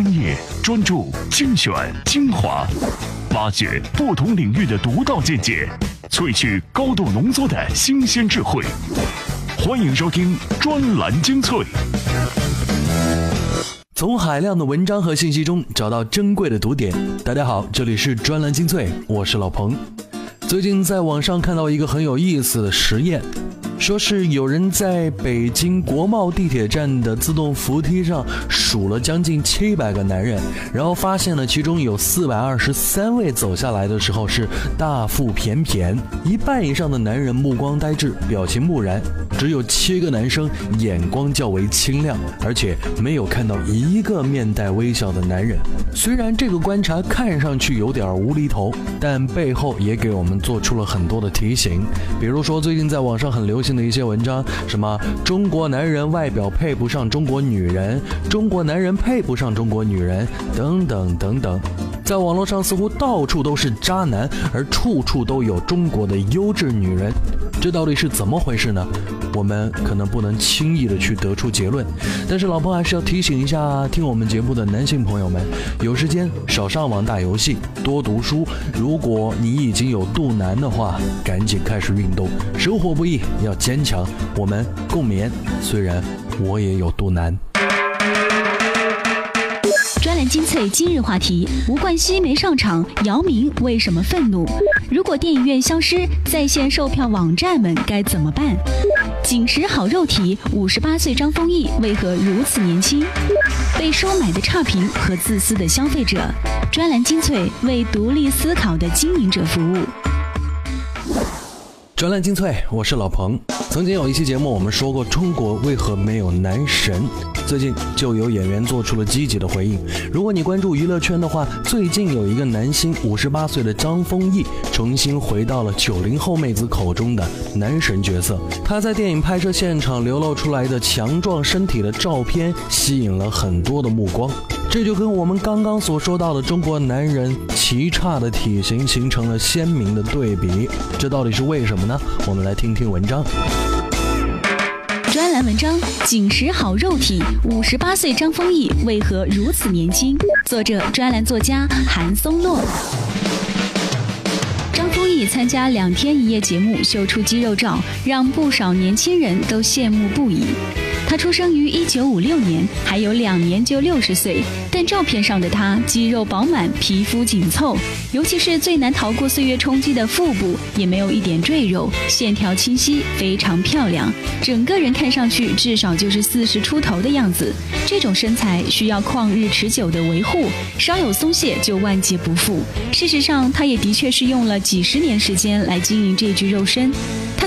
专业、专注、精选、精华，挖掘不同领域的独到见解，萃取高度浓缩的新鲜智慧。欢迎收听专栏精粹。从海量的文章和信息中找到珍贵的读点。大家好，这里是专栏精粹，我是老彭。最近在网上看到一个很有意思的实验。说是有人在北京国贸地铁站的自动扶梯上数了将近七百个男人，然后发现了其中有四百二十三位走下来的时候是大腹便便，一半以上的男人目光呆滞，表情木然，只有七个男生眼光较为清亮，而且没有看到一个面带微笑的男人。虽然这个观察看上去有点无厘头，但背后也给我们做出了很多的提醒，比如说最近在网上很流行。性的一些文章，什么中国男人外表配不上中国女人，中国男人配不上中国女人，等等等等，在网络上似乎到处都是渣男，而处处都有中国的优质女人，这到底是怎么回事呢？我们可能不能轻易的去得出结论，但是老婆还是要提醒一下听我们节目的男性朋友们，有时间少上网打游戏，多读书。如果你已经有肚腩的话，赶紧开始运动。生活不易，要坚强。我们共勉。虽然我也有肚腩。专栏精粹今日话题：吴冠希没上场，姚明为什么愤怒？如果电影院消失，在线售票网站们该怎么办？紧实好肉体，五十八岁张丰毅为何如此年轻？被收买的差评和自私的消费者，专栏精粹为独立思考的经营者服务。专栏精粹，我是老彭。曾经有一期节目，我们说过中国为何没有男神。最近就有演员做出了积极的回应。如果你关注娱乐圈的话，最近有一个男星，五十八岁的张丰毅，重新回到了九零后妹子口中的男神角色。他在电影拍摄现场流露出来的强壮身体的照片，吸引了很多的目光。这就跟我们刚刚所说到的中国男人奇差的体型形成了鲜明的对比。这到底是为什么呢？我们来听听文章。文章：紧实好肉体，五十八岁张丰毅为何如此年轻？作者：专栏作家韩松洛。张丰毅参加两天一夜节目，秀出肌肉照，让不少年轻人都羡慕不已。他出生于一九五六年，还有两年就六十岁。但照片上的他肌肉饱满，皮肤紧凑，尤其是最难逃过岁月冲击的腹部，也没有一点赘肉，线条清晰，非常漂亮。整个人看上去至少就是四十出头的样子。这种身材需要旷日持久的维护，稍有松懈就万劫不复。事实上，他也的确是用了几十年时间来经营这具肉身。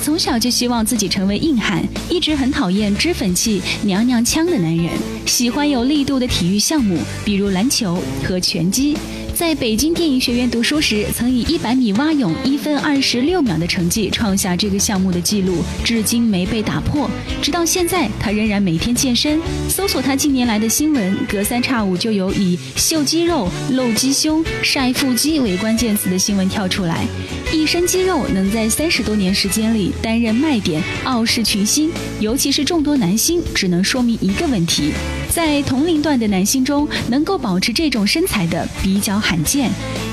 从小就希望自己成为硬汉，一直很讨厌脂粉气、娘娘腔的男人，喜欢有力度的体育项目，比如篮球和拳击。在北京电影学院读书时，曾以一百米蛙泳一分二十六秒的成绩创下这个项目的记录，至今没被打破。直到现在，他仍然每天健身。搜索他近年来的新闻，隔三差五就有以秀肌肉、露鸡胸、晒腹肌为关键词的新闻跳出来。一身肌肉能在三十多年时间里担任卖点，傲视群星，尤其是众多男星，只能说明一个问题：在同龄段的男星中，能够保持这种身材的比较罕见。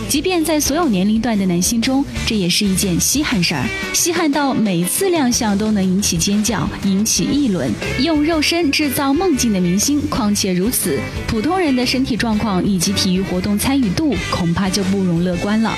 即便在所有年龄段的男星中，这也是一件稀罕事儿，稀罕到每次亮相都能引起尖叫、引起议论。用肉身制造梦境的明星，况且如此，普通人的身体状况以及体育活动参与度，恐怕就不容乐观了。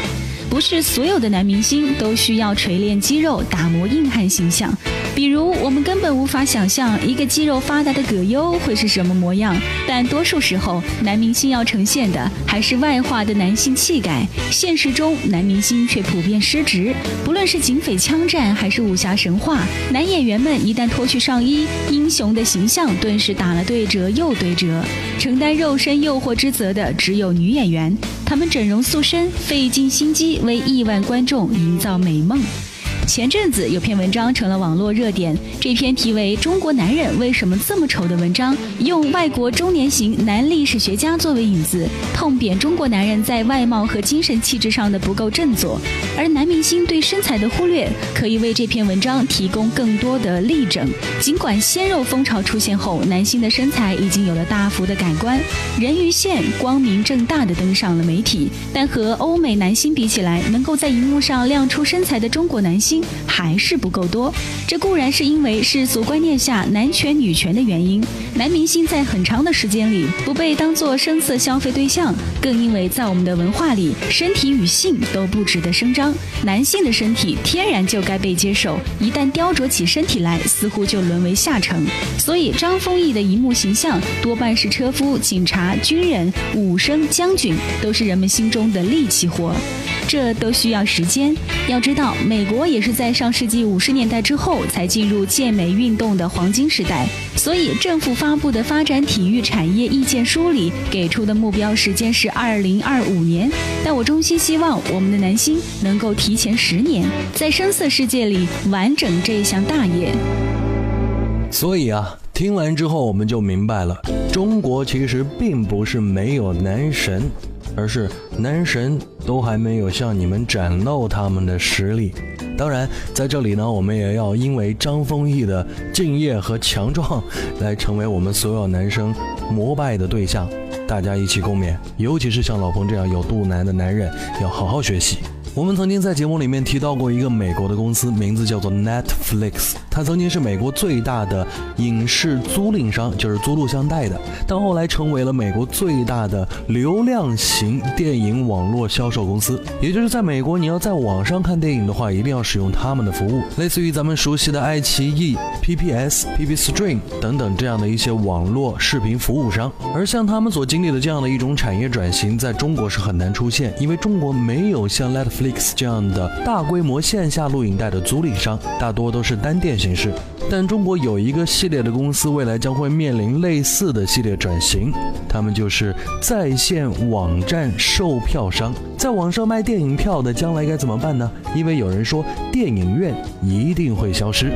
不是所有的男明星都需要锤炼肌肉、打磨硬汉形象。比如，我们根本无法想象一个肌肉发达的葛优会是什么模样。但多数时候，男明星要呈现的还是外化的男性气概。现实中，男明星却普遍失职。不论是警匪枪战还是武侠神话，男演员们一旦脱去上衣，英雄的形象顿时打了对折又对折。承担肉身诱惑之责的只有女演员，她们整容塑身，费尽心机为亿万观众营造美梦。前阵子有篇文章成了网络热点，这篇题为《中国男人为什么这么丑》的文章，用外国中年型男历史学家作为引子，痛扁中国男人在外貌和精神气质上的不够振作，而男明星对身材的忽略，可以为这篇文章提供更多的例证。尽管鲜肉风潮出现后，男星的身材已经有了大幅的改观，人鱼线光明正大的登上了媒体，但和欧美男星比起来，能够在荧幕上亮出身材的中国男星。心还是不够多，这固然是因为世俗观念下男权女权的原因。男明星在很长的时间里不被当作声色消费对象，更因为在我们的文化里，身体与性都不值得声张。男性的身体天然就该被接受，一旦雕琢起身体来，似乎就沦为下乘。所以张丰毅的荧幕形象多半是车夫、警察、军人、武生、将军，都是人们心中的力气活。这都需要时间。要知道，美国也是在上世纪五十年代之后才进入健美运动的黄金时代，所以政府发布的发展体育产业意见书里给出的目标时间是二零二五年。但我衷心希望我们的男星能够提前十年，在声色世界里完整这项大业。所以啊，听完之后我们就明白了，中国其实并不是没有男神。而是男神都还没有向你们展露他们的实力。当然，在这里呢，我们也要因为张丰毅的敬业和强壮，来成为我们所有男生膜拜的对象。大家一起共勉，尤其是像老彭这样有肚腩的男人，要好好学习。我们曾经在节目里面提到过一个美国的公司，名字叫做 Netflix。它曾经是美国最大的影视租赁商，就是租录像带的，但后来成为了美国最大的流量型电影网络销售公司。也就是在美国，你要在网上看电影的话，一定要使用他们的服务，类似于咱们熟悉的爱奇艺、PPS、PP Stream 等等这样的一些网络视频服务商。而像他们所经历的这样的一种产业转型，在中国是很难出现，因为中国没有像 Netflix 这样的大规模线下录影带的租赁商，大多都是单店型。形式，但中国有一个系列的公司，未来将会面临类似的系列转型，他们就是在线网站售票商，在网上卖电影票的，将来该怎么办呢？因为有人说电影院一定会消失。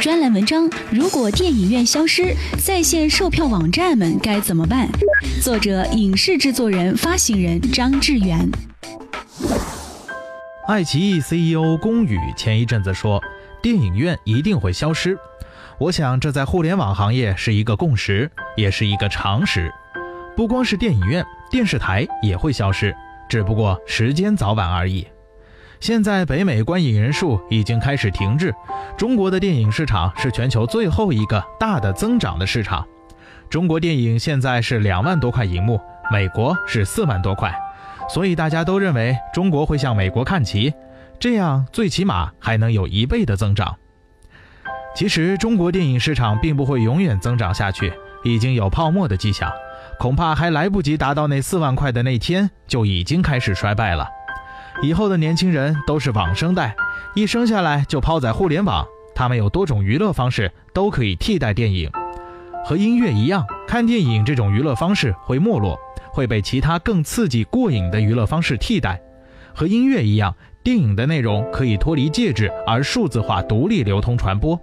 专栏文章：如果电影院消失，在线售票网站们该怎么办？作者：影视制作人、发行人张志远。爱奇艺 CEO 龚宇前一阵子说，电影院一定会消失。我想，这在互联网行业是一个共识，也是一个常识。不光是电影院，电视台也会消失，只不过时间早晚而已。现在北美观影人数已经开始停滞，中国的电影市场是全球最后一个大的增长的市场。中国电影现在是两万多块银幕，美国是四万多块。所以大家都认为中国会向美国看齐，这样最起码还能有一倍的增长。其实中国电影市场并不会永远增长下去，已经有泡沫的迹象，恐怕还来不及达到那四万块的那天就已经开始衰败了。以后的年轻人都是网生代，一生下来就抛在互联网，他们有多种娱乐方式都可以替代电影，和音乐一样，看电影这种娱乐方式会没落。会被其他更刺激过瘾的娱乐方式替代，和音乐一样，电影的内容可以脱离介质而数字化独立流通传播。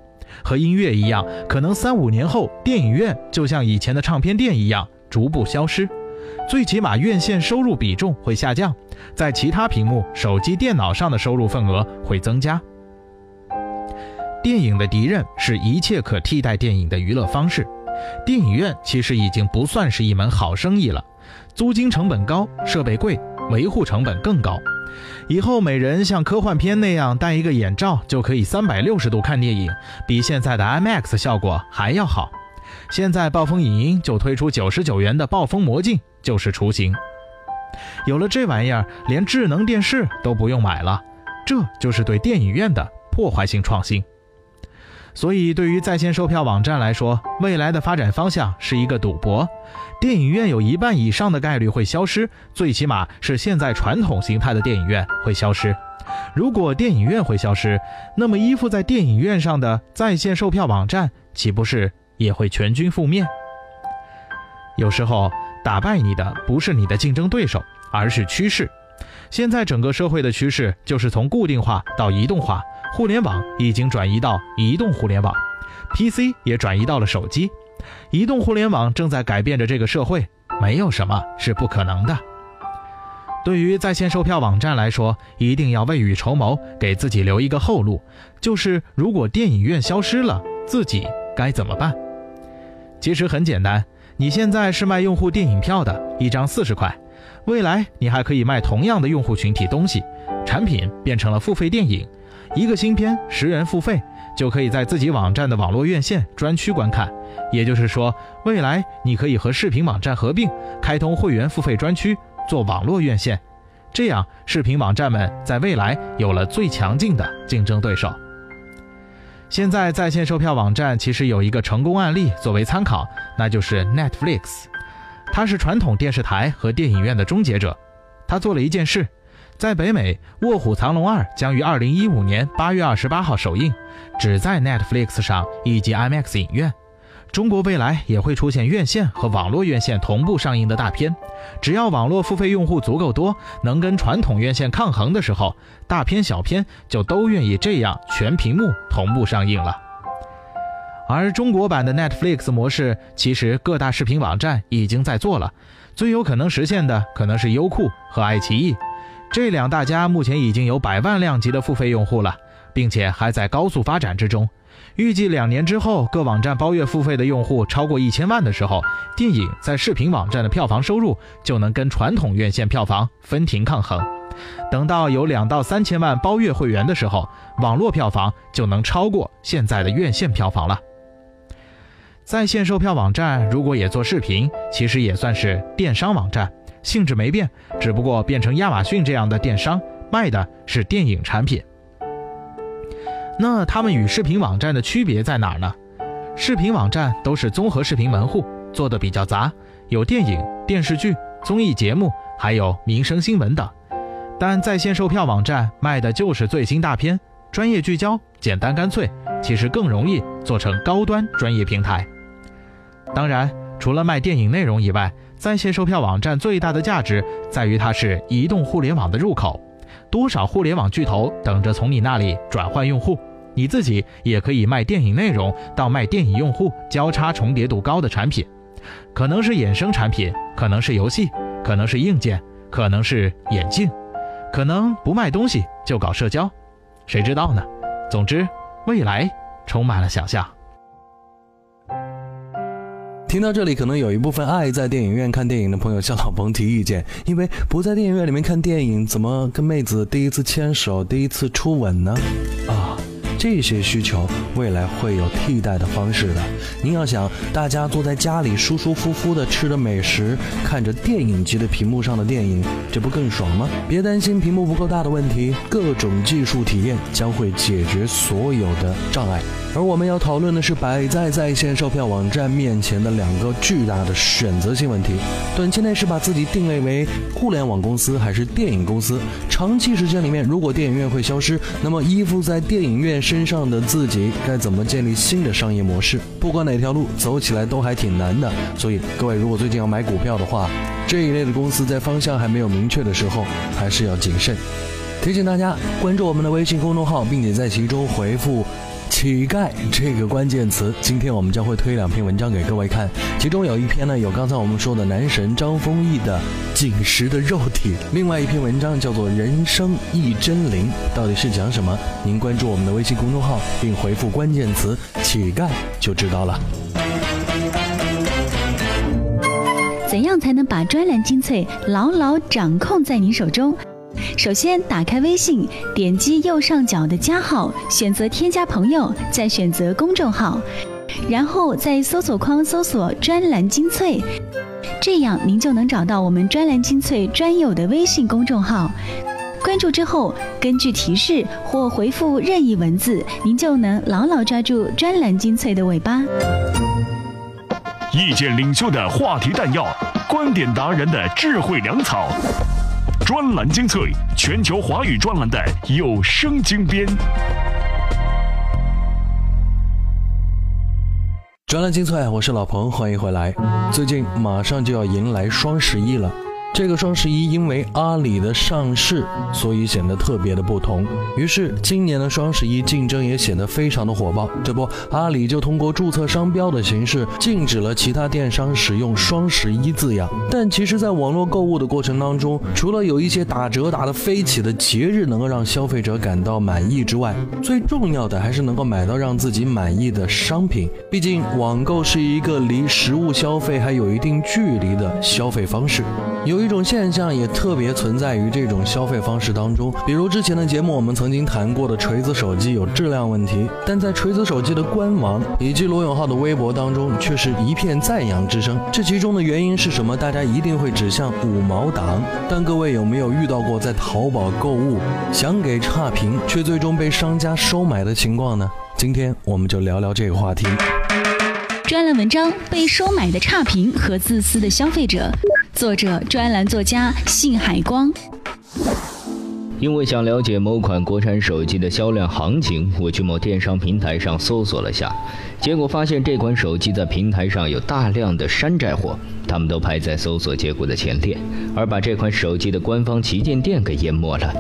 和音乐一样，可能三五年后，电影院就像以前的唱片店一样逐步消失，最起码院线收入比重会下降，在其他屏幕、手机、电脑上的收入份额会增加。电影的敌人是一切可替代电影的娱乐方式，电影院其实已经不算是一门好生意了。租金成本高，设备贵，维护成本更高。以后每人像科幻片那样戴一个眼罩，就可以三百六十度看电影，比现在的 IMAX 效果还要好。现在暴风影音就推出九十九元的暴风魔镜，就是雏形。有了这玩意儿，连智能电视都不用买了，这就是对电影院的破坏性创新。所以，对于在线售票网站来说，未来的发展方向是一个赌博。电影院有一半以上的概率会消失，最起码是现在传统形态的电影院会消失。如果电影院会消失，那么依附在电影院上的在线售票网站岂不是也会全军覆灭？有时候，打败你的不是你的竞争对手，而是趋势。现在整个社会的趋势就是从固定化到移动化，互联网已经转移到移动互联网，PC 也转移到了手机，移动互联网正在改变着这个社会，没有什么是不可能的。对于在线售票网站来说，一定要未雨绸缪，给自己留一个后路，就是如果电影院消失了，自己该怎么办？其实很简单，你现在是卖用户电影票的，一张四十块，未来你还可以卖同样的用户群体东西，产品变成了付费电影，一个新片十元付费，就可以在自己网站的网络院线专区观看。也就是说，未来你可以和视频网站合并，开通会员付费专区。做网络院线，这样视频网站们在未来有了最强劲的竞争对手。现在在线售票网站其实有一个成功案例作为参考，那就是 Netflix，它是传统电视台和电影院的终结者。它做了一件事，在北美，《卧虎藏龙二》将于2015年8月28号首映，只在 Netflix 上以及 IMAX 影院。中国未来也会出现院线和网络院线同步上映的大片，只要网络付费用户足够多，能跟传统院线抗衡的时候，大片小片就都愿意这样全屏幕同步上映了。而中国版的 Netflix 模式，其实各大视频网站已经在做了，最有可能实现的可能是优酷和爱奇艺，这两大家目前已经有百万量级的付费用户了，并且还在高速发展之中。预计两年之后，各网站包月付费的用户超过一千万的时候，电影在视频网站的票房收入就能跟传统院线票房分庭抗衡。等到有两到三千万包月会员的时候，网络票房就能超过现在的院线票房了。在线售票网站如果也做视频，其实也算是电商网站，性质没变，只不过变成亚马逊这样的电商，卖的是电影产品。那他们与视频网站的区别在哪儿呢？视频网站都是综合视频门户，做的比较杂，有电影、电视剧、综艺节目，还有民生新闻等。但在线售票网站卖的就是最新大片，专业聚焦，简单干脆，其实更容易做成高端专业平台。当然，除了卖电影内容以外，在线售票网站最大的价值在于它是移动互联网的入口，多少互联网巨头等着从你那里转换用户。你自己也可以卖电影内容到卖电影用户交叉重叠度高的产品，可能是衍生产品，可能是游戏，可能是硬件，可能是眼镜，可能不卖东西就搞社交，谁知道呢？总之，未来充满了想象。听到这里，可能有一部分爱在电影院看电影的朋友向老彭提意见，因为不在电影院里面看电影，怎么跟妹子第一次牵手、第一次初吻呢？啊！这些需求未来会有替代的方式的。您要想，大家坐在家里舒舒服服的吃着美食，看着电影级的屏幕上的电影，这不更爽吗？别担心屏幕不够大的问题，各种技术体验将会解决所有的障碍。而我们要讨论的是摆在在线售票网站面前的两个巨大的选择性问题：短期内是把自己定位为互联网公司还是电影公司？长期时间里面，如果电影院会消失，那么依附在电影院身上的自己该怎么建立新的商业模式？不管哪条路走起来都还挺难的。所以各位如果最近要买股票的话，这一类的公司在方向还没有明确的时候，还是要谨慎。提醒大家关注我们的微信公众号，并且在其中回复。乞丐这个关键词，今天我们将会推两篇文章给各位看，其中有一篇呢有刚才我们说的男神张丰毅的紧实的肉体，另外一篇文章叫做《人生一真灵》，到底是讲什么？您关注我们的微信公众号并回复关键词“乞丐”就知道了。怎样才能把专栏精粹牢牢掌控在您手中？首先，打开微信，点击右上角的加号，选择添加朋友，再选择公众号，然后在搜索框搜索“专栏精粹”，这样您就能找到我们“专栏精粹”专有的微信公众号。关注之后，根据提示或回复任意文字，您就能牢牢抓住“专栏精粹”的尾巴。意见领袖的话题弹药，观点达人的智慧粮草。专栏精粹，全球华语专栏的有声精编。专栏精粹，我是老彭，欢迎回来。最近马上就要迎来双十一了，这个双十一因为阿里的上市，所以显得特别的不同。于是今年的双十一竞争也显得非常的火爆。这不，阿里就通过注册商标的形式，禁止了其他电商使用“双十一”字样。但其实，在网络购物的过程当中，除了有一些打折打得飞起的节日能够让消费者感到满意之外，最重要的还是能够买到让自己满意的商品。毕竟，网购是一个离实物消费还有一定距离的消费方式。有一种现象也特别存在于这种消费方式当中，比如之前的节目我们曾经谈过的锤子手机有质量问题，但在锤子手机的官网以及罗永浩的微博当中却是一片赞扬之声。这其中的原因是什么？大家一定会指向五毛党。但各位有没有遇到过在淘宝购物想给差评，却最终被商家收买的情况呢？今天我们就聊聊这个话题。专栏文章：被收买的差评和自私的消费者。作者：专栏作家信海光。因为想了解某款国产手机的销量行情，我去某电商平台上搜索了下，结果发现这款手机在平台上有大量的山寨货，他们都排在搜索结果的前列，而把这款手机的官方旗舰店给淹没了。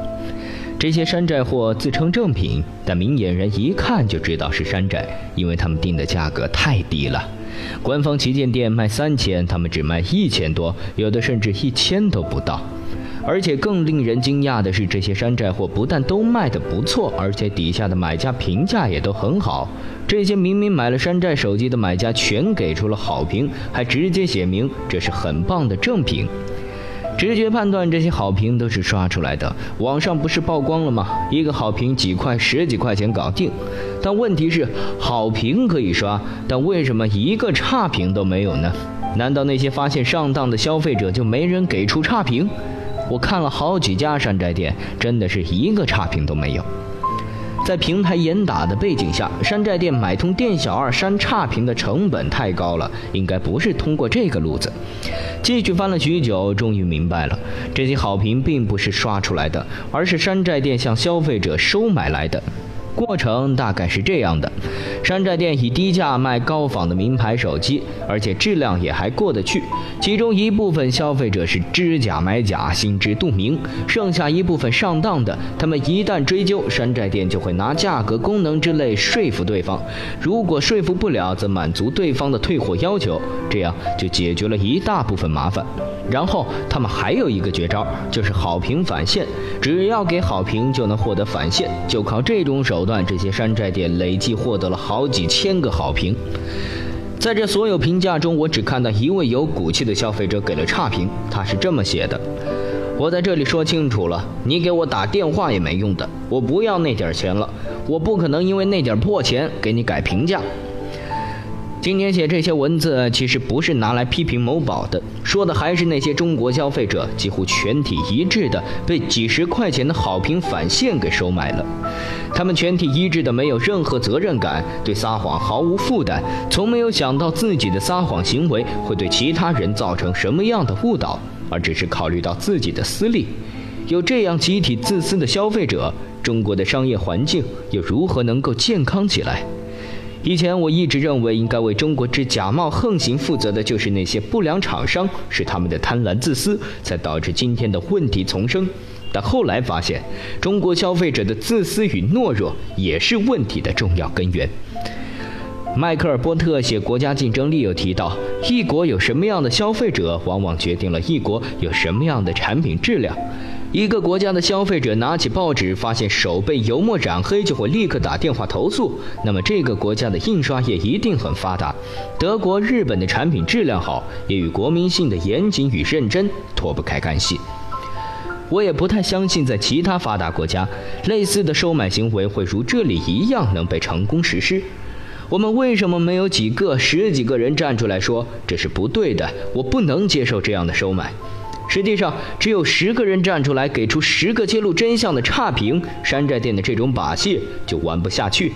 这些山寨货自称正品，但明眼人一看就知道是山寨，因为他们定的价格太低了。官方旗舰店卖三千，他们只卖一千多，有的甚至一千都不到。而且更令人惊讶的是，这些山寨货不但都卖得不错，而且底下的买家评价也都很好。这些明明买了山寨手机的买家全给出了好评，还直接写明这是很棒的正品。直觉判断，这些好评都是刷出来的。网上不是曝光了吗？一个好评几块、十几块钱搞定。但问题是，好评可以刷，但为什么一个差评都没有呢？难道那些发现上当的消费者就没人给出差评？我看了好几家山寨店，真的是一个差评都没有。在平台严打的背景下，山寨店买通店小二删差评的成本太高了，应该不是通过这个路子。继续翻了许久，终于明白了，这些好评并不是刷出来的，而是山寨店向消费者收买来的。过程大概是这样的：山寨店以低价卖高仿的名牌手机，而且质量也还过得去。其中一部分消费者是知假买假，心知肚明；剩下一部分上当的，他们一旦追究，山寨店就会拿价格、功能之类说服对方。如果说服不了，则满足对方的退货要求，这样就解决了一大部分麻烦。然后他们还有一个绝招，就是好评返现。只要给好评，就能获得返现。就靠这种手段，这些山寨店累计获得了好几千个好评。在这所有评价中，我只看到一位有骨气的消费者给了差评。他是这么写的：“我在这里说清楚了，你给我打电话也没用的，我不要那点钱了，我不可能因为那点破钱给你改评价。”今天写这些文字，其实不是拿来批评某宝的，说的还是那些中国消费者几乎全体一致的被几十块钱的好评返现给收买了。他们全体一致的没有任何责任感，对撒谎毫无负担，从没有想到自己的撒谎行为会对其他人造成什么样的误导，而只是考虑到自己的私利。有这样集体自私的消费者，中国的商业环境又如何能够健康起来？以前我一直认为，应该为中国之假冒横行负责的就是那些不良厂商，是他们的贪婪自私，才导致今天的问题丛生。但后来发现，中国消费者的自私与懦弱也是问题的重要根源。迈克尔·波特写国家竞争力有提到，一国有什么样的消费者，往往决定了一国有什么样的产品质量。一个国家的消费者拿起报纸，发现手被油墨染黑，就会立刻打电话投诉。那么这个国家的印刷业一定很发达。德国、日本的产品质量好，也与国民性的严谨与认真脱不开干系。我也不太相信，在其他发达国家，类似的收买行为会如这里一样能被成功实施。我们为什么没有几个、十几个人站出来说这是不对的？我不能接受这样的收买。实际上，只有十个人站出来给出十个揭露真相的差评，山寨店的这种把戏就玩不下去。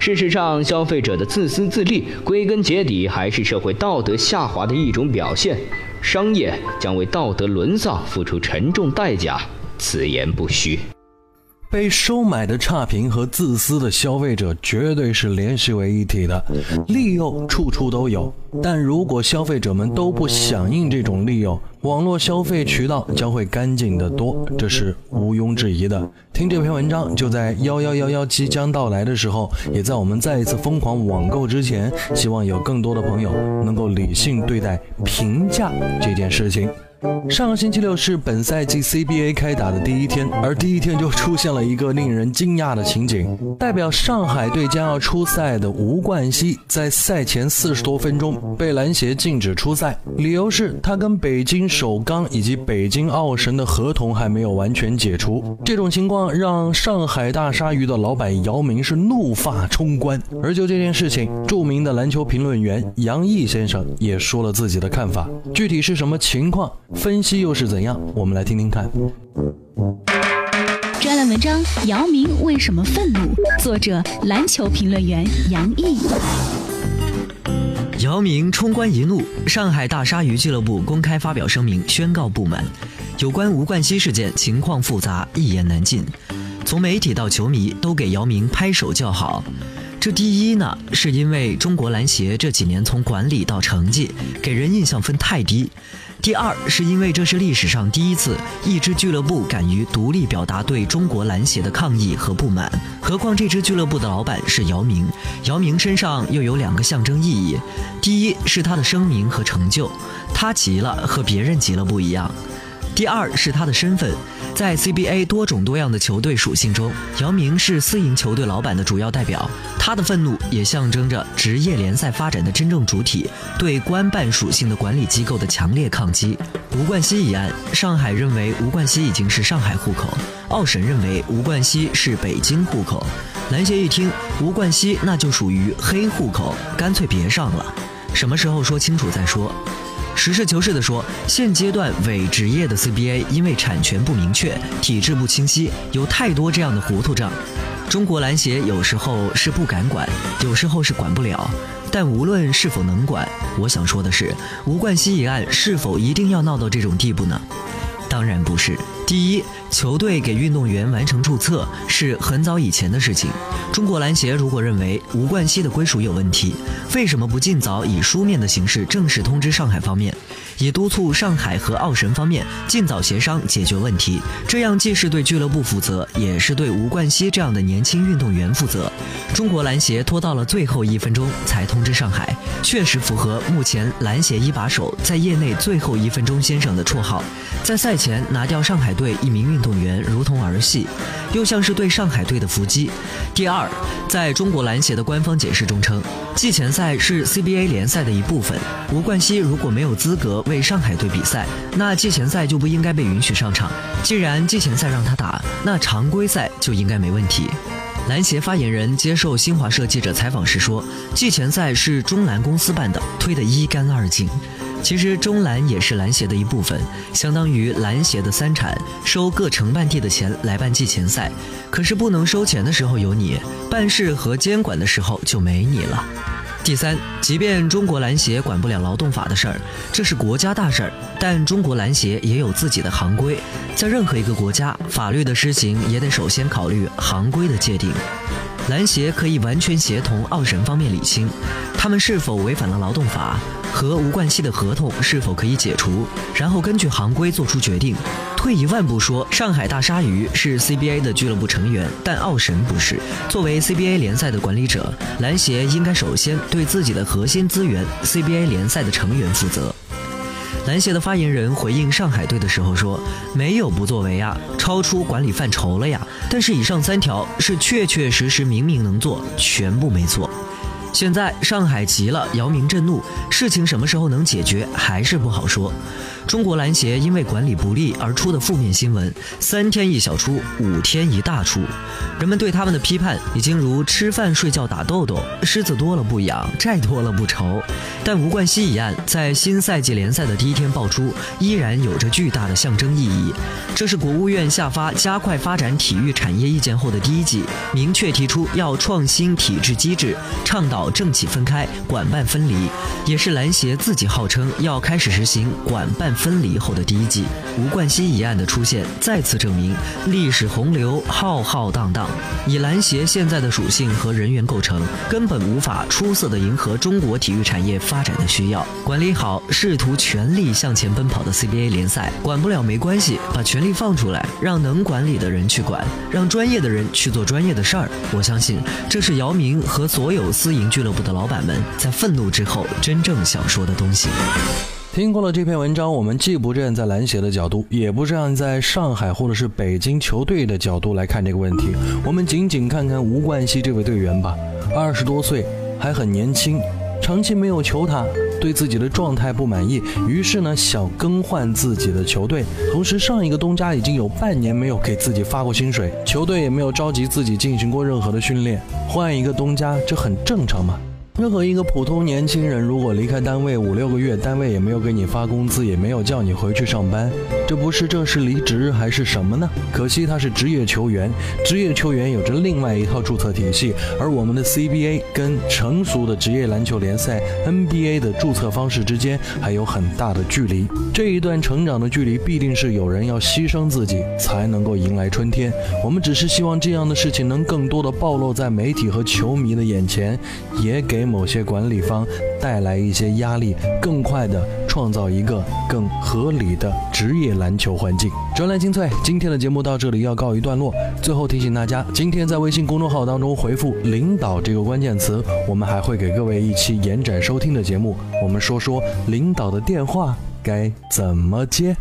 事实上，消费者的自私自利，归根结底还是社会道德下滑的一种表现。商业将为道德沦丧付出沉重代价，此言不虚。被收买的差评和自私的消费者绝对是联系为一体的，利诱处处都有。但如果消费者们都不响应这种利诱，网络消费渠道将会干净得多，这是毋庸置疑的。听这篇文章，就在幺幺幺幺即将到来的时候，也在我们再一次疯狂网购之前，希望有更多的朋友能够理性对待评价这件事情。上个星期六是本赛季 CBA 开打的第一天，而第一天就出现了一个令人惊讶的情景：代表上海队将要出赛的吴冠希，在赛前四十多分钟被篮协禁止出赛，理由是他跟北京首钢以及北京奥神的合同还没有完全解除。这种情况让上海大鲨鱼的老板姚明是怒发冲冠。而就这件事情，著名的篮球评论员杨毅先生也说了自己的看法，具体是什么情况？分析又是怎样？我们来听听看。专栏文章：姚明为什么愤怒？作者：篮球评论员杨毅。姚明冲冠一怒，上海大鲨鱼俱乐部公开发表声明，宣告不满。有关吴冠希事件，情况复杂，一言难尽。从媒体到球迷都给姚明拍手叫好。这第一呢，是因为中国篮协这几年从管理到成绩给人印象分太低；第二是因为这是历史上第一次一支俱乐部敢于独立表达对中国篮协的抗议和不满。何况这支俱乐部的老板是姚明，姚明身上又有两个象征意义：第一是他的声名和成就，他急了和别人急了不一样；第二是他的身份。在 CBA 多种多样的球队属性中，姚明是私营球队老板的主要代表。他的愤怒也象征着职业联赛发展的真正主体对官办属性的管理机构的强烈抗击。吴冠希一案，上海认为吴冠希已经是上海户口，奥审认为吴冠希是北京户口。篮协一听吴冠希那就属于黑户口，干脆别上了。什么时候说清楚再说。实事求是地说，现阶段伪职业的 CBA 因为产权不明确、体制不清晰，有太多这样的糊涂账。中国篮协有时候是不敢管，有时候是管不了。但无论是否能管，我想说的是，吴冠希一案是否一定要闹到这种地步呢？当然不是。第一，球队给运动员完成注册是很早以前的事情。中国篮协如果认为吴冠希的归属有问题，为什么不尽早以书面的形式正式通知上海方面？也督促上海和奥神方面尽早协商解决问题，这样既是对俱乐部负责，也是对吴冠希这样的年轻运动员负责。中国篮协拖到了最后一分钟才通知上海，确实符合目前篮协一把手在业内“最后一分钟先生”的绰号。在赛前拿掉上海队一名运动员，如同儿戏，又像是对上海队的伏击。第二，在中国篮协的官方解释中称，季前赛是 CBA 联赛的一部分，吴冠希如果没有资格。为上海队比赛，那季前赛就不应该被允许上场。既然季前赛让他打，那常规赛就应该没问题。篮协发言人接受新华社记者采访时说：“季前赛是中篮公司办的，推得一干二净。其实中篮也是篮协的一部分，相当于篮协的三产，收各承办地的钱来办季前赛。可是不能收钱的时候有你，办事和监管的时候就没你了。”第三，即便中国篮协管不了劳动法的事儿，这是国家大事儿，但中国篮协也有自己的行规，在任何一个国家，法律的施行也得首先考虑行规的界定。篮协可以完全协同奥神方面理清，他们是否违反了劳动法和吴冠希的合同是否可以解除，然后根据行规做出决定。退一万步说，上海大鲨鱼是 CBA 的俱乐部成员，但奥神不是。作为 CBA 联赛的管理者，篮协应该首先对自己的核心资源 CBA 联赛的成员负责。篮协的发言人回应上海队的时候说：“没有不作为啊，超出管理范畴了呀。但是以上三条是确确实实明明能做，全部没错。现在上海急了，姚明震怒，事情什么时候能解决还是不好说。”中国篮协因为管理不力而出的负面新闻，三天一小出，五天一大出。人们对他们的批判已经如吃饭睡觉打豆豆，虱子多了不痒，债多了不愁。但吴冠希一案在新赛季联赛的第一天爆出，依然有着巨大的象征意义。这是国务院下发加快发展体育产业意见后的第一季，明确提出要创新体制机制，倡导政企分开，管办分离，也是篮协自己号称要开始实行管办分离后的第一季。吴冠希一案的出现，再次证明历史洪流浩浩荡荡，以篮协现在的属性和人员构成，根本无法出色的迎合中国体育产业发展的需要。管理好试图全力向前奔跑的 CBA 联赛，管不了没关系，把权力放出来，让能管理的人去管，让专业的人去做专业的事儿。我相信，这是姚明和所有私营俱乐部的老板们在愤怒之后真正想说的东西。听过了这篇文章，我们既不站在篮协的角度，也不站在上海或者是北京球队的角度来看这个问题，我们仅仅看看吴冠希这位队员吧。二十多岁，还很年轻，长期没有球他，对自己的状态不满意，于是呢想更换自己的球队。同时，上一个东家已经有半年没有给自己发过薪水，球队也没有召集自己进行过任何的训练，换一个东家，这很正常嘛。任何一个普通年轻人，如果离开单位五六个月，单位也没有给你发工资，也没有叫你回去上班，这不是正式离职还是什么呢？可惜他是职业球员，职业球员有着另外一套注册体系，而我们的 CBA 跟成熟的职业篮球联赛 NBA 的注册方式之间还有很大的距离。这一段成长的距离，必定是有人要牺牲自己才能够迎来春天。我们只是希望这样的事情能更多的暴露在媒体和球迷的眼前，也给给。某些管理方带来一些压力，更快的创造一个更合理的职业篮球环境。专栏精粹，今天的节目到这里要告一段落。最后提醒大家，今天在微信公众号当中回复“领导”这个关键词，我们还会给各位一期延展收听的节目。我们说说领导的电话该怎么接。